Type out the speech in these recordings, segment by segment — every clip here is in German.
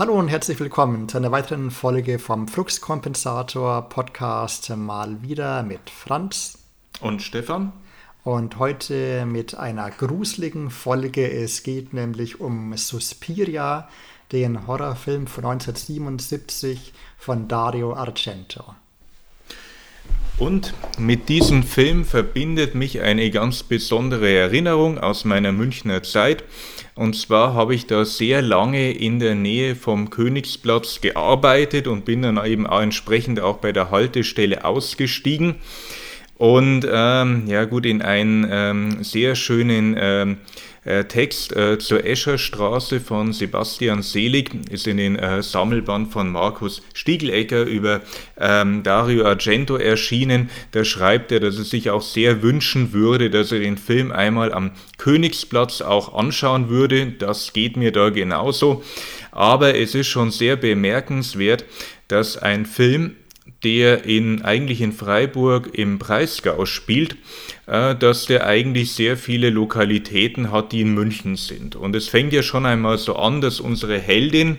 Hallo und herzlich willkommen zu einer weiteren Folge vom Fluxkompensator Podcast mal wieder mit Franz und Stefan. Und heute mit einer gruseligen Folge. Es geht nämlich um Suspiria, den Horrorfilm von 1977 von Dario Argento. Und mit diesem Film verbindet mich eine ganz besondere Erinnerung aus meiner Münchner Zeit. Und zwar habe ich da sehr lange in der Nähe vom Königsplatz gearbeitet und bin dann eben auch entsprechend auch bei der Haltestelle ausgestiegen. Und ähm, ja gut, in einen ähm, sehr schönen ähm, äh, Text äh, zur Escherstraße von Sebastian Selig ist in den äh, Sammelband von Markus Stiegelecker über ähm, Dario Argento erschienen. Da schreibt er, dass er sich auch sehr wünschen würde, dass er den Film einmal am Königsplatz auch anschauen würde. Das geht mir da genauso. Aber es ist schon sehr bemerkenswert, dass ein Film der in, eigentlich in Freiburg im Breisgau spielt, äh, dass der eigentlich sehr viele Lokalitäten hat, die in München sind. Und es fängt ja schon einmal so an, dass unsere Heldin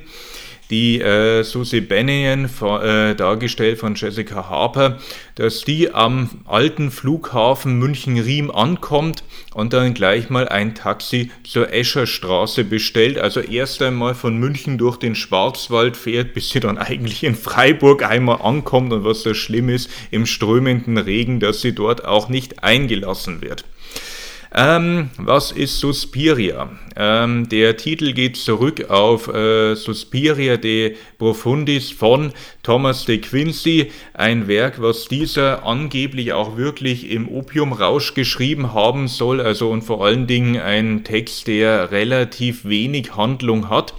die äh, Susie Bennion, äh, dargestellt von Jessica Harper, dass die am alten Flughafen München-Riem ankommt und dann gleich mal ein Taxi zur Escherstraße bestellt. Also erst einmal von München durch den Schwarzwald fährt, bis sie dann eigentlich in Freiburg einmal ankommt und was das schlimm ist, im strömenden Regen, dass sie dort auch nicht eingelassen wird. Ähm, was ist Suspiria? Ähm, der Titel geht zurück auf äh, Suspiria de Profundis von Thomas de Quincey, ein Werk, was dieser angeblich auch wirklich im Opiumrausch geschrieben haben soll, also und vor allen Dingen ein Text, der relativ wenig Handlung hat.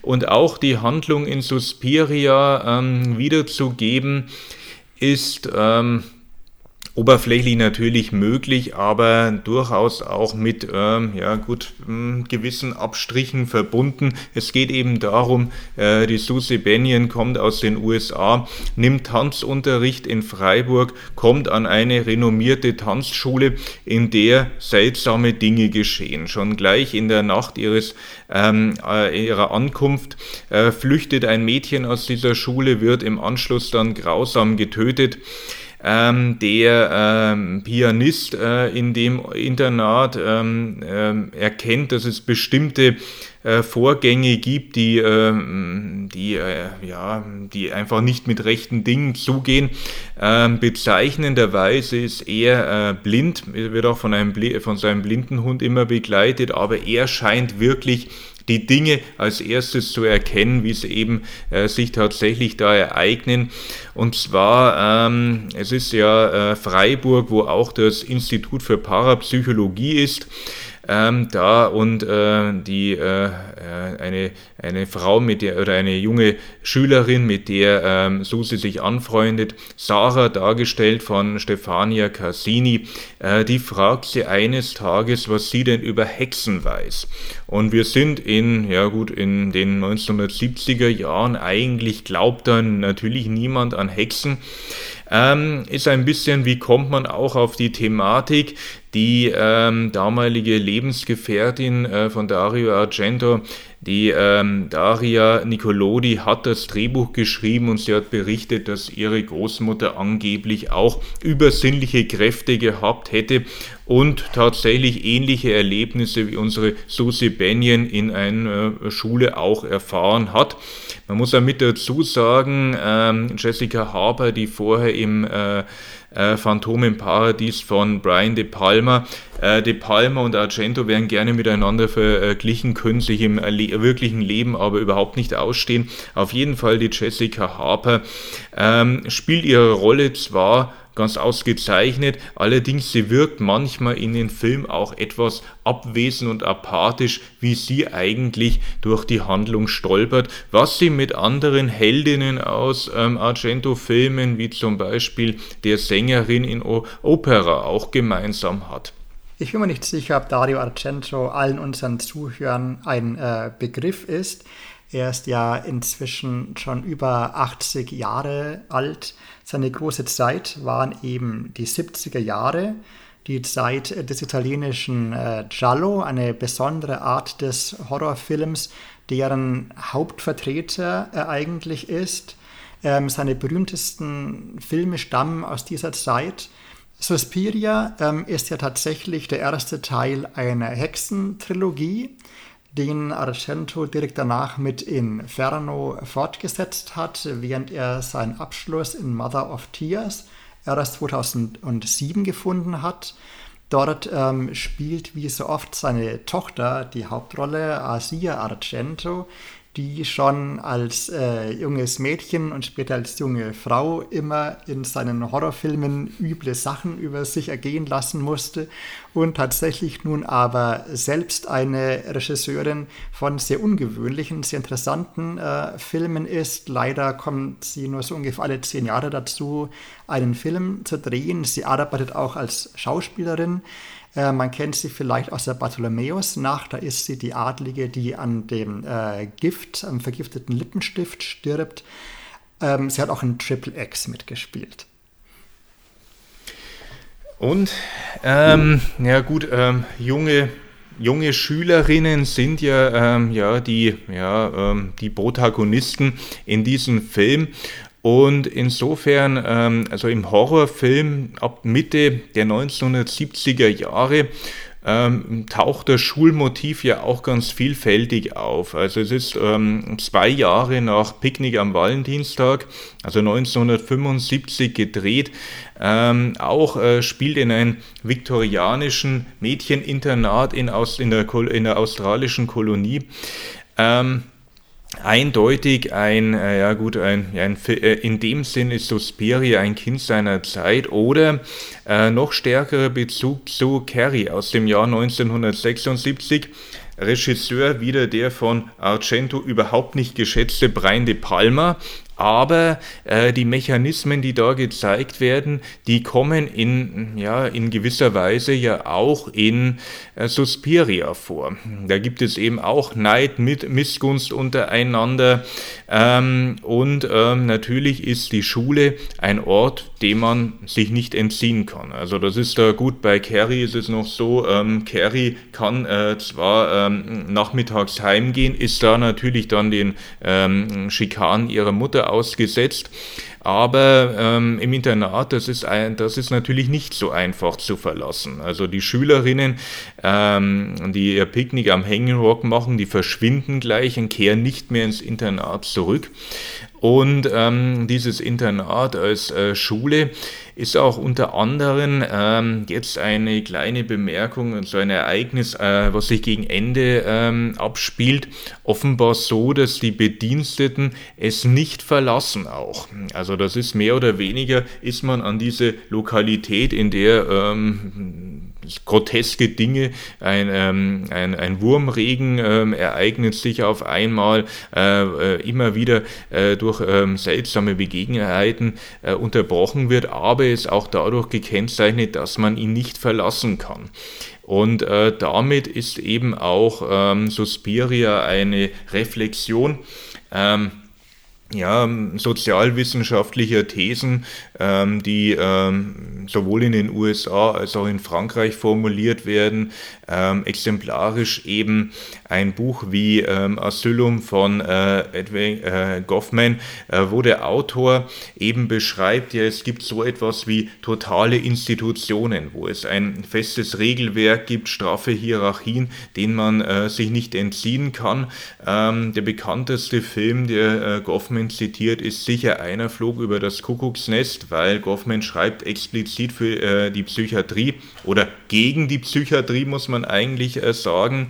Und auch die Handlung in Suspiria ähm, wiederzugeben ist ähm, oberflächlich natürlich möglich, aber durchaus auch mit ähm, ja gut hm, gewissen Abstrichen verbunden. Es geht eben darum, äh, die Susie Bennion kommt aus den USA, nimmt Tanzunterricht in Freiburg, kommt an eine renommierte Tanzschule, in der seltsame Dinge geschehen. Schon gleich in der Nacht ihres ähm, äh, ihrer Ankunft äh, flüchtet ein Mädchen aus dieser Schule, wird im Anschluss dann grausam getötet. Ähm, der ähm, Pianist äh, in dem Internat ähm, äh, erkennt, dass es bestimmte äh, Vorgänge gibt, die, ähm, die, äh, ja, die einfach nicht mit rechten Dingen zugehen. Ähm, bezeichnenderweise ist er äh, blind, wird auch von, einem, von seinem blinden Hund immer begleitet, aber er scheint wirklich die Dinge als erstes zu erkennen, wie sie eben äh, sich tatsächlich da ereignen. Und zwar, ähm, es ist ja äh, Freiburg, wo auch das Institut für Parapsychologie ist ähm, da und äh, die äh, äh, eine, eine Frau mit der oder eine junge Schülerin, mit der ähm, Susi sich anfreundet, Sarah dargestellt von Stefania Cassini, äh, die fragt sie eines Tages, was sie denn über Hexen weiß. Und wir sind in, ja gut, in den 1970er Jahren, eigentlich glaubt dann natürlich niemand an Hexen. Ähm, ist ein bisschen, wie kommt man auch auf die Thematik, die ähm, damalige Lebensgefährtin äh, von Dario Argento, die ähm, Daria Nicolodi, hat das Drehbuch geschrieben und sie hat berichtet, dass ihre Großmutter angeblich auch übersinnliche Kräfte gehabt hätte und tatsächlich ähnliche Erlebnisse wie unsere Susie Benyon in einer äh, Schule auch erfahren hat. Man muss ja mit dazu sagen, ähm, Jessica Harper, die vorher im äh, äh, Phantom im Paradies von Brian De Palma. Äh, De Palma und Argento werden gerne miteinander verglichen, können sich im le wirklichen Leben aber überhaupt nicht ausstehen. Auf jeden Fall die Jessica Harper ähm, spielt ihre Rolle zwar ganz ausgezeichnet. Allerdings, sie wirkt manchmal in den Film auch etwas abwesend und apathisch, wie sie eigentlich durch die Handlung stolpert, was sie mit anderen Heldinnen aus ähm, Argento-Filmen, wie zum Beispiel der Sängerin in o Opera, auch gemeinsam hat. Ich bin mir nicht sicher, ob Dario Argento allen unseren Zuhörern ein äh, Begriff ist. Er ist ja inzwischen schon über 80 Jahre alt. Seine große Zeit waren eben die 70er Jahre. die Zeit des italienischen äh, Giallo, eine besondere Art des Horrorfilms, deren Hauptvertreter er eigentlich ist. Ähm, seine berühmtesten Filme stammen aus dieser Zeit. Suspiria ähm, ist ja tatsächlich der erste Teil einer Hexentrilogie, den Argento direkt danach mit Inferno fortgesetzt hat, während er seinen Abschluss in Mother of Tears erst 2007 gefunden hat. Dort ähm, spielt wie so oft seine Tochter die Hauptrolle, Asia Argento, die schon als äh, junges Mädchen und später als junge Frau immer in seinen Horrorfilmen üble Sachen über sich ergehen lassen musste und tatsächlich nun aber selbst eine Regisseurin von sehr ungewöhnlichen, sehr interessanten äh, Filmen ist. Leider kommt sie nur so ungefähr alle zehn Jahre dazu, einen Film zu drehen. Sie arbeitet auch als Schauspielerin. Äh, man kennt sie vielleicht aus der Bartholomäus-Nacht. Da ist sie die Adlige, die an dem äh, Gift, am vergifteten Lippenstift stirbt. Ähm, sie hat auch in Triple X mitgespielt. Und, ähm, ja gut, ähm, junge, junge Schülerinnen sind ja, ähm, ja, die, ja ähm, die Protagonisten in diesem Film. Und insofern, ähm, also im Horrorfilm ab Mitte der 1970er Jahre, ähm, taucht das Schulmotiv ja auch ganz vielfältig auf. Also es ist ähm, zwei Jahre nach Picknick am Valentinstag, also 1975 gedreht, ähm, auch äh, spielt in einem viktorianischen Mädcheninternat in, Aus, in, der, in der australischen Kolonie. Ähm, eindeutig ein, äh, ja gut, ein, ein, äh, in dem Sinn ist Suspiria ein Kind seiner Zeit oder äh, noch stärkerer Bezug zu Carrie aus dem Jahr 1976. Regisseur wieder der von Argento überhaupt nicht geschätzte Brian De Palma, aber äh, die Mechanismen, die da gezeigt werden, die kommen in, ja, in gewisser Weise ja auch in äh, Suspiria vor. Da gibt es eben auch Neid, mit Missgunst untereinander ähm, und ähm, natürlich ist die Schule ein Ort, dem man sich nicht entziehen kann. Also das ist da gut, bei Carrie ist es noch so, ähm, Carrie kann äh, zwar ähm, nachmittags heimgehen, ist da natürlich dann den ähm, Schikanen ihrer Mutter ausgesetzt. Aber ähm, im Internat, das ist, ein, das ist natürlich nicht so einfach zu verlassen. Also die Schülerinnen, ähm, die ihr Picknick am Hanging Rock machen, die verschwinden gleich und kehren nicht mehr ins Internat zurück. Und ähm, dieses Internat als äh, Schule ist auch unter anderem ähm, jetzt eine kleine Bemerkung, so ein Ereignis, äh, was sich gegen Ende ähm, abspielt, offenbar so, dass die Bediensteten es nicht verlassen auch. Also das ist mehr oder weniger, ist man an diese Lokalität, in der ähm, groteske Dinge. Ein, ähm, ein, ein Wurmregen ähm, ereignet sich auf einmal äh, äh, immer wieder äh, durch ähm, seltsame Begebenheiten äh, unterbrochen wird, aber es auch dadurch gekennzeichnet, dass man ihn nicht verlassen kann. Und äh, damit ist eben auch ähm, Suspiria eine Reflexion. Ähm, ja, sozialwissenschaftlicher Thesen, ähm, die ähm, sowohl in den USA als auch in Frankreich formuliert werden, ähm, exemplarisch eben ein Buch wie ähm, Asylum von äh, Edwin äh, Goffman, äh, wo der Autor eben beschreibt, ja, es gibt so etwas wie totale Institutionen, wo es ein festes Regelwerk gibt, straffe Hierarchien, denen man äh, sich nicht entziehen kann. Ähm, der bekannteste Film, der äh, Goffman zitiert, ist sicher einer flog über das Kuckucksnest, weil Goffman schreibt explizit für äh, die Psychiatrie oder gegen die Psychiatrie, muss man eigentlich sagen.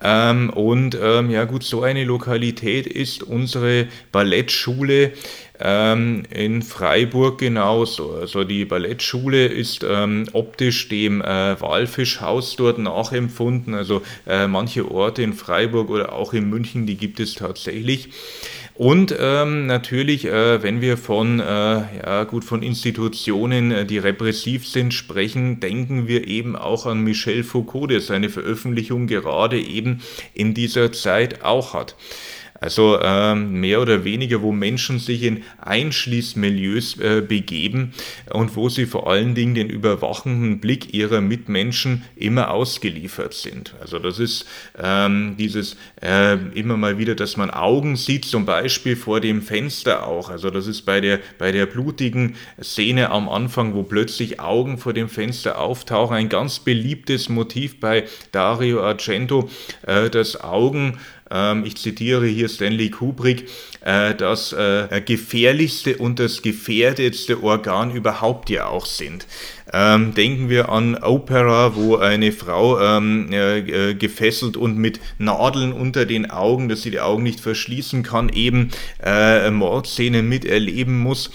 Ähm, und ähm, ja gut, so eine Lokalität ist unsere Ballettschule ähm, in Freiburg genauso. Also die Ballettschule ist ähm, optisch dem äh, Walfischhaus dort nachempfunden. Also äh, manche Orte in Freiburg oder auch in München, die gibt es tatsächlich. Und ähm, natürlich, äh, wenn wir von, äh, ja, gut, von Institutionen, äh, die repressiv sind, sprechen, denken wir eben auch an Michel Foucault, der seine Veröffentlichung gerade eben in dieser Zeit auch hat. Also ähm, mehr oder weniger, wo Menschen sich in Einschließmilieus äh, begeben und wo sie vor allen Dingen den überwachenden Blick ihrer Mitmenschen immer ausgeliefert sind. Also das ist ähm, dieses äh, immer mal wieder, dass man Augen sieht, zum Beispiel vor dem Fenster auch. Also das ist bei der, bei der blutigen Szene am Anfang, wo plötzlich Augen vor dem Fenster auftauchen, ein ganz beliebtes Motiv bei Dario Argento, äh, dass Augen ähm, ich zitiere hier Stanley Kubrick, äh, das äh, gefährlichste und das gefährdetste Organ überhaupt ja auch sind. Ähm, denken wir an Opera, wo eine Frau ähm, äh, gefesselt und mit Nadeln unter den Augen, dass sie die Augen nicht verschließen kann, eben äh, Mordszenen miterleben muss.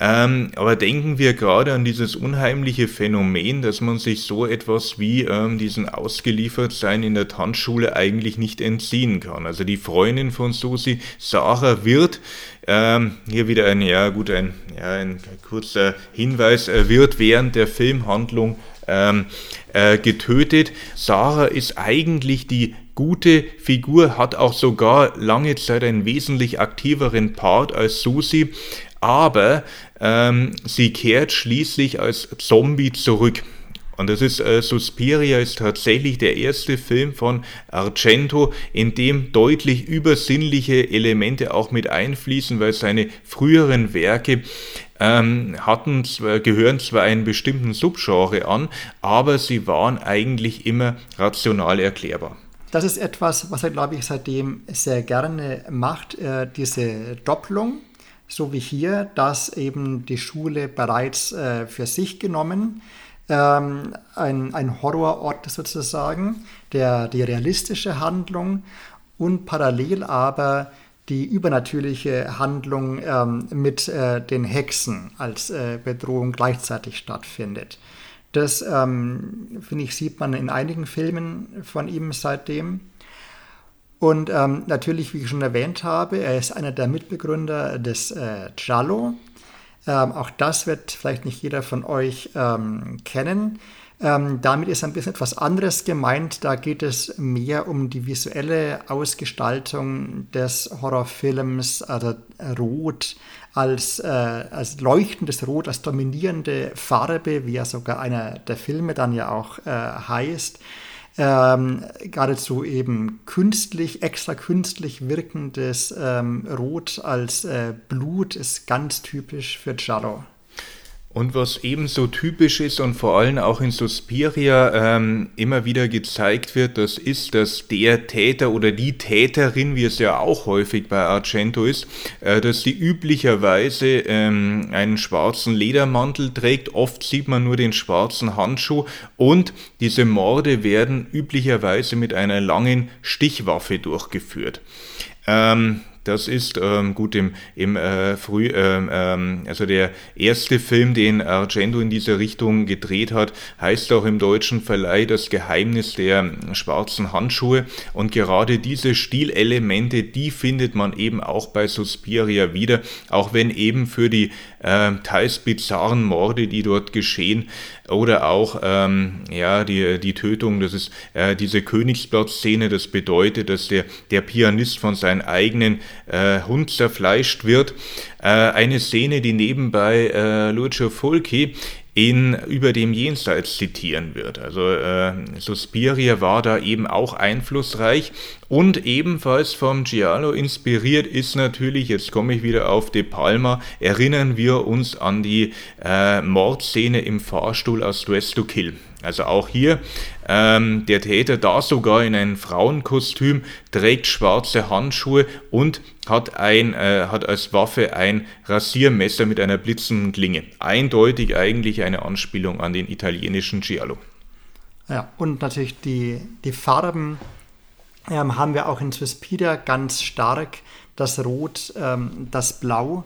Ähm, aber denken wir gerade an dieses unheimliche Phänomen, dass man sich so etwas wie ähm, diesen Ausgeliefertsein in der Tanzschule eigentlich nicht entziehen kann. Also die Freundin von Susi, Sarah, wird ähm, hier wieder ein, ja gut, ein, ja, ein kurzer Hinweis, er wird während der Filmhandlung ähm, äh, getötet. Sarah ist eigentlich die gute Figur, hat auch sogar lange Zeit einen wesentlich aktiveren Part als Susi, aber ähm, sie kehrt schließlich als Zombie zurück. Und das ist äh, Suspiria ist tatsächlich der erste Film von Argento, in dem deutlich übersinnliche Elemente auch mit einfließen, weil seine früheren Werke ähm, hatten, gehören zwar einem bestimmten Subgenre an, aber sie waren eigentlich immer rational erklärbar. Das ist etwas, was er, glaube ich, seitdem sehr gerne macht, äh, diese Doppelung so wie hier, dass eben die Schule bereits äh, für sich genommen ähm, ein, ein Horrorort sozusagen, der die realistische Handlung und parallel aber die übernatürliche Handlung ähm, mit äh, den Hexen als äh, Bedrohung gleichzeitig stattfindet. Das, ähm, finde ich, sieht man in einigen Filmen von ihm seitdem. Und ähm, natürlich, wie ich schon erwähnt habe, er ist einer der Mitbegründer des äh, Giallo. Ähm, auch das wird vielleicht nicht jeder von euch ähm, kennen. Ähm, damit ist ein bisschen etwas anderes gemeint. Da geht es mehr um die visuelle Ausgestaltung des Horrorfilms, also Rot als, äh, als leuchtendes Rot, als dominierende Farbe, wie ja sogar einer der Filme dann ja auch äh, heißt ähm, geradezu eben künstlich, extra künstlich wirkendes ähm, Rot als äh, Blut ist ganz typisch für Giallo. Und was ebenso typisch ist und vor allem auch in Suspiria ähm, immer wieder gezeigt wird, das ist, dass der Täter oder die Täterin, wie es ja auch häufig bei Argento ist, äh, dass sie üblicherweise ähm, einen schwarzen Ledermantel trägt. Oft sieht man nur den schwarzen Handschuh und diese Morde werden üblicherweise mit einer langen Stichwaffe durchgeführt. Ähm, das ist ähm, gut im, im äh, Früh, ähm, ähm, also der erste Film, den Argento in dieser Richtung gedreht hat, heißt auch im deutschen Verleih Das Geheimnis der schwarzen Handschuhe. Und gerade diese Stilelemente, die findet man eben auch bei Suspiria wieder, auch wenn eben für die äh, teils bizarren Morde, die dort geschehen, oder auch ähm, ja, die, die Tötung, das ist äh, diese Königsblatt-Szene, das bedeutet, dass der, der Pianist von seinem eigenen äh, Hund zerfleischt wird. Äh, eine Szene, die nebenbei äh, Lucio Fulci in über dem Jenseits zitieren wird. Also äh, Suspiria war da eben auch einflussreich und ebenfalls vom Giallo inspiriert ist natürlich, jetzt komme ich wieder auf De Palma, erinnern wir uns an die äh, Mordszene im Fahrstuhl aus Dress to Kill. Also auch hier ähm, der Täter da sogar in einem Frauenkostüm, trägt schwarze Handschuhe und hat, ein, äh, hat als Waffe ein Rasiermesser mit einer blitzenden Klinge. Eindeutig eigentlich eine Anspielung an den italienischen Giallo. Ja, und natürlich die, die Farben ähm, haben wir auch in Suspiria ganz stark. Das Rot, ähm, das Blau.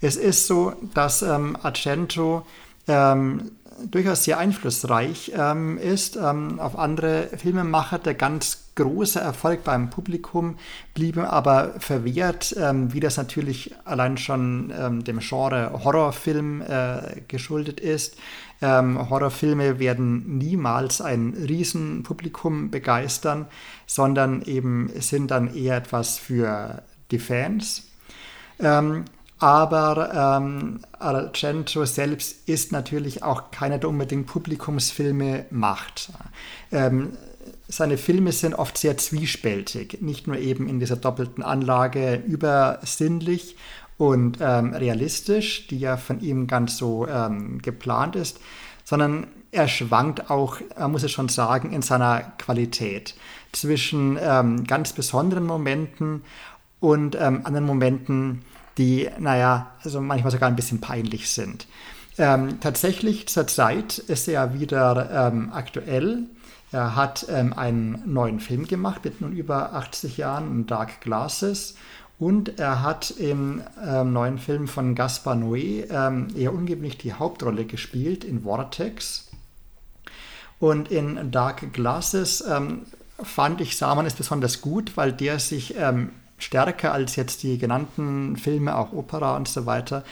Es ist so, dass ähm, Argento ähm, durchaus sehr einflussreich ähm, ist ähm, auf andere Filmemacher. Der ganz große Erfolg beim Publikum blieb aber verwehrt, ähm, wie das natürlich allein schon ähm, dem Genre Horrorfilm äh, geschuldet ist. Ähm, Horrorfilme werden niemals ein Riesenpublikum begeistern, sondern eben sind dann eher etwas für die Fans. Aber ähm, Argento selbst ist natürlich auch keiner, der unbedingt Publikumsfilme macht. Ähm, seine Filme sind oft sehr zwiespältig, nicht nur eben in dieser doppelten Anlage übersinnlich und ähm, realistisch, die ja von ihm ganz so ähm, geplant ist, sondern er schwankt auch, man muss es schon sagen, in seiner Qualität zwischen ähm, ganz besonderen Momenten und ähm, anderen Momenten, die, naja, also manchmal sogar ein bisschen peinlich sind. Ähm, tatsächlich zurzeit ist er wieder ähm, aktuell. Er hat ähm, einen neuen Film gemacht mit nun über 80 Jahren, Dark Glasses. Und er hat im ähm, neuen Film von Gaspar Noé ähm, eher ungewöhnlich die Hauptrolle gespielt in Vortex. Und in Dark Glasses ähm, fand ich, sah man es besonders gut, weil der sich ähm, stärker als jetzt die genannten Filme, auch Opera und so weiter,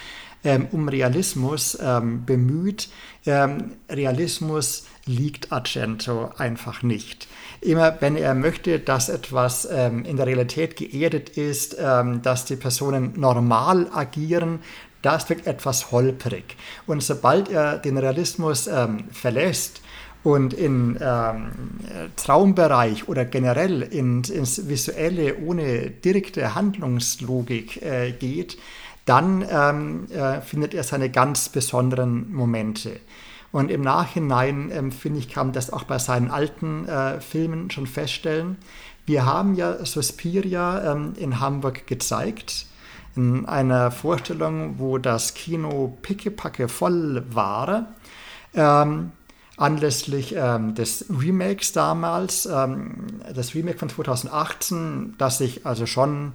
ähm, um Realismus ähm, bemüht. Ähm, Realismus liegt Argento einfach nicht. Immer wenn er möchte, dass etwas ähm, in der Realität geerdet ist, ähm, dass die Personen normal agieren, das wirkt etwas holprig. Und sobald er den Realismus ähm, verlässt, und in ähm, Traumbereich oder generell in, ins Visuelle ohne direkte Handlungslogik äh, geht, dann ähm, äh, findet er seine ganz besonderen Momente. Und im Nachhinein, ähm, finde ich, kann man das auch bei seinen alten äh, Filmen schon feststellen. Wir haben ja Suspiria ähm, in Hamburg gezeigt, in einer Vorstellung, wo das Kino pickepacke voll war. Ähm, anlässlich ähm, des Remakes damals, ähm, das Remake von 2018, das sich also schon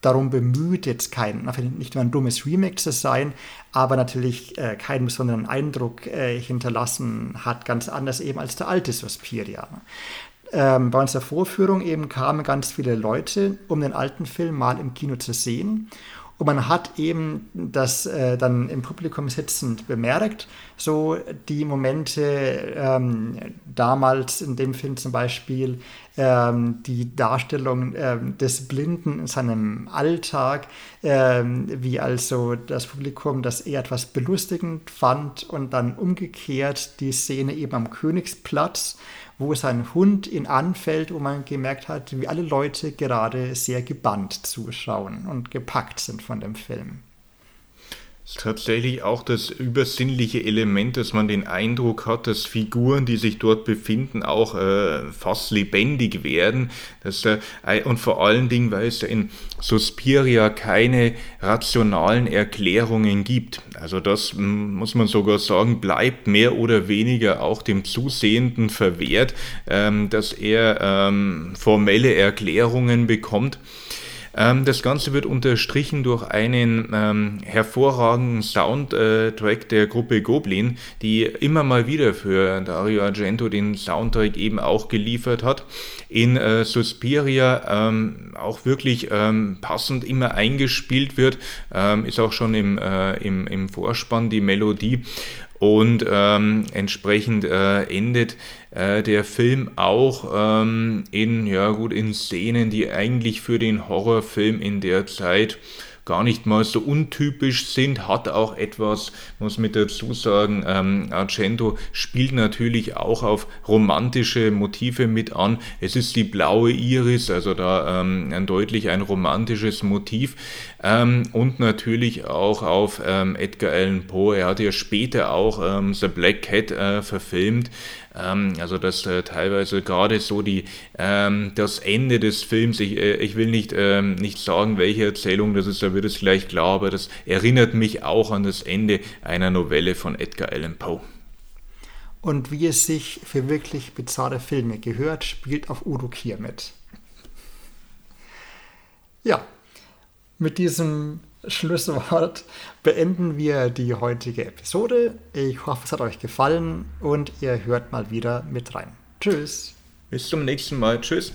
darum bemüht, jetzt kein, nicht nur ein dummes Remake zu sein, aber natürlich äh, keinen besonderen Eindruck äh, hinterlassen hat, ganz anders eben als der alte Suspiria. Ähm, bei unserer Vorführung eben kamen ganz viele Leute, um den alten Film mal im Kino zu sehen. Und man hat eben das äh, dann im Publikum sitzend bemerkt, so die Momente ähm, damals in dem Film zum Beispiel, ähm, die Darstellung ähm, des Blinden in seinem Alltag, ähm, wie also das Publikum das eher etwas belustigend fand und dann umgekehrt die Szene eben am Königsplatz wo sein Hund ihn anfällt, wo man gemerkt hat, wie alle Leute gerade sehr gebannt zuschauen und gepackt sind von dem Film tatsächlich auch das übersinnliche Element, dass man den Eindruck hat, dass Figuren, die sich dort befinden, auch äh, fast lebendig werden. Dass, äh, und vor allen Dingen, weil es in Suspiria keine rationalen Erklärungen gibt. Also das muss man sogar sagen, bleibt mehr oder weniger auch dem Zusehenden verwehrt, ähm, dass er ähm, formelle Erklärungen bekommt. Ähm, das Ganze wird unterstrichen durch einen ähm, hervorragenden Soundtrack der Gruppe Goblin, die immer mal wieder für Dario Argento den Soundtrack eben auch geliefert hat. In äh, Suspiria ähm, auch wirklich ähm, passend immer eingespielt wird, ähm, ist auch schon im, äh, im, im Vorspann die Melodie und ähm, entsprechend äh, endet äh, der Film auch ähm, in, ja gut, in Szenen, die eigentlich für den Horrorfilm in der Zeit gar nicht mal so untypisch sind, hat auch etwas, muss mit dazu sagen, ähm, Argento spielt natürlich auch auf romantische Motive mit an. Es ist die blaue Iris, also da ähm, deutlich ein romantisches Motiv ähm, und natürlich auch auf ähm, Edgar Allan Poe. Er hat ja später auch ähm, The Black Cat äh, verfilmt. Ähm, also dass äh, teilweise gerade so die, ähm, das Ende des Films, ich, äh, ich will nicht, ähm, nicht sagen, welche Erzählung das ist, da wird es gleich klar, aber das erinnert mich auch an das Ende einer Novelle von Edgar Allan Poe. Und wie es sich für wirklich bizarre Filme gehört, spielt auch Udo Kier mit. Ja, mit diesem Schlusswort beenden wir die heutige Episode. Ich hoffe, es hat euch gefallen und ihr hört mal wieder mit rein. Tschüss. Bis zum nächsten Mal. Tschüss.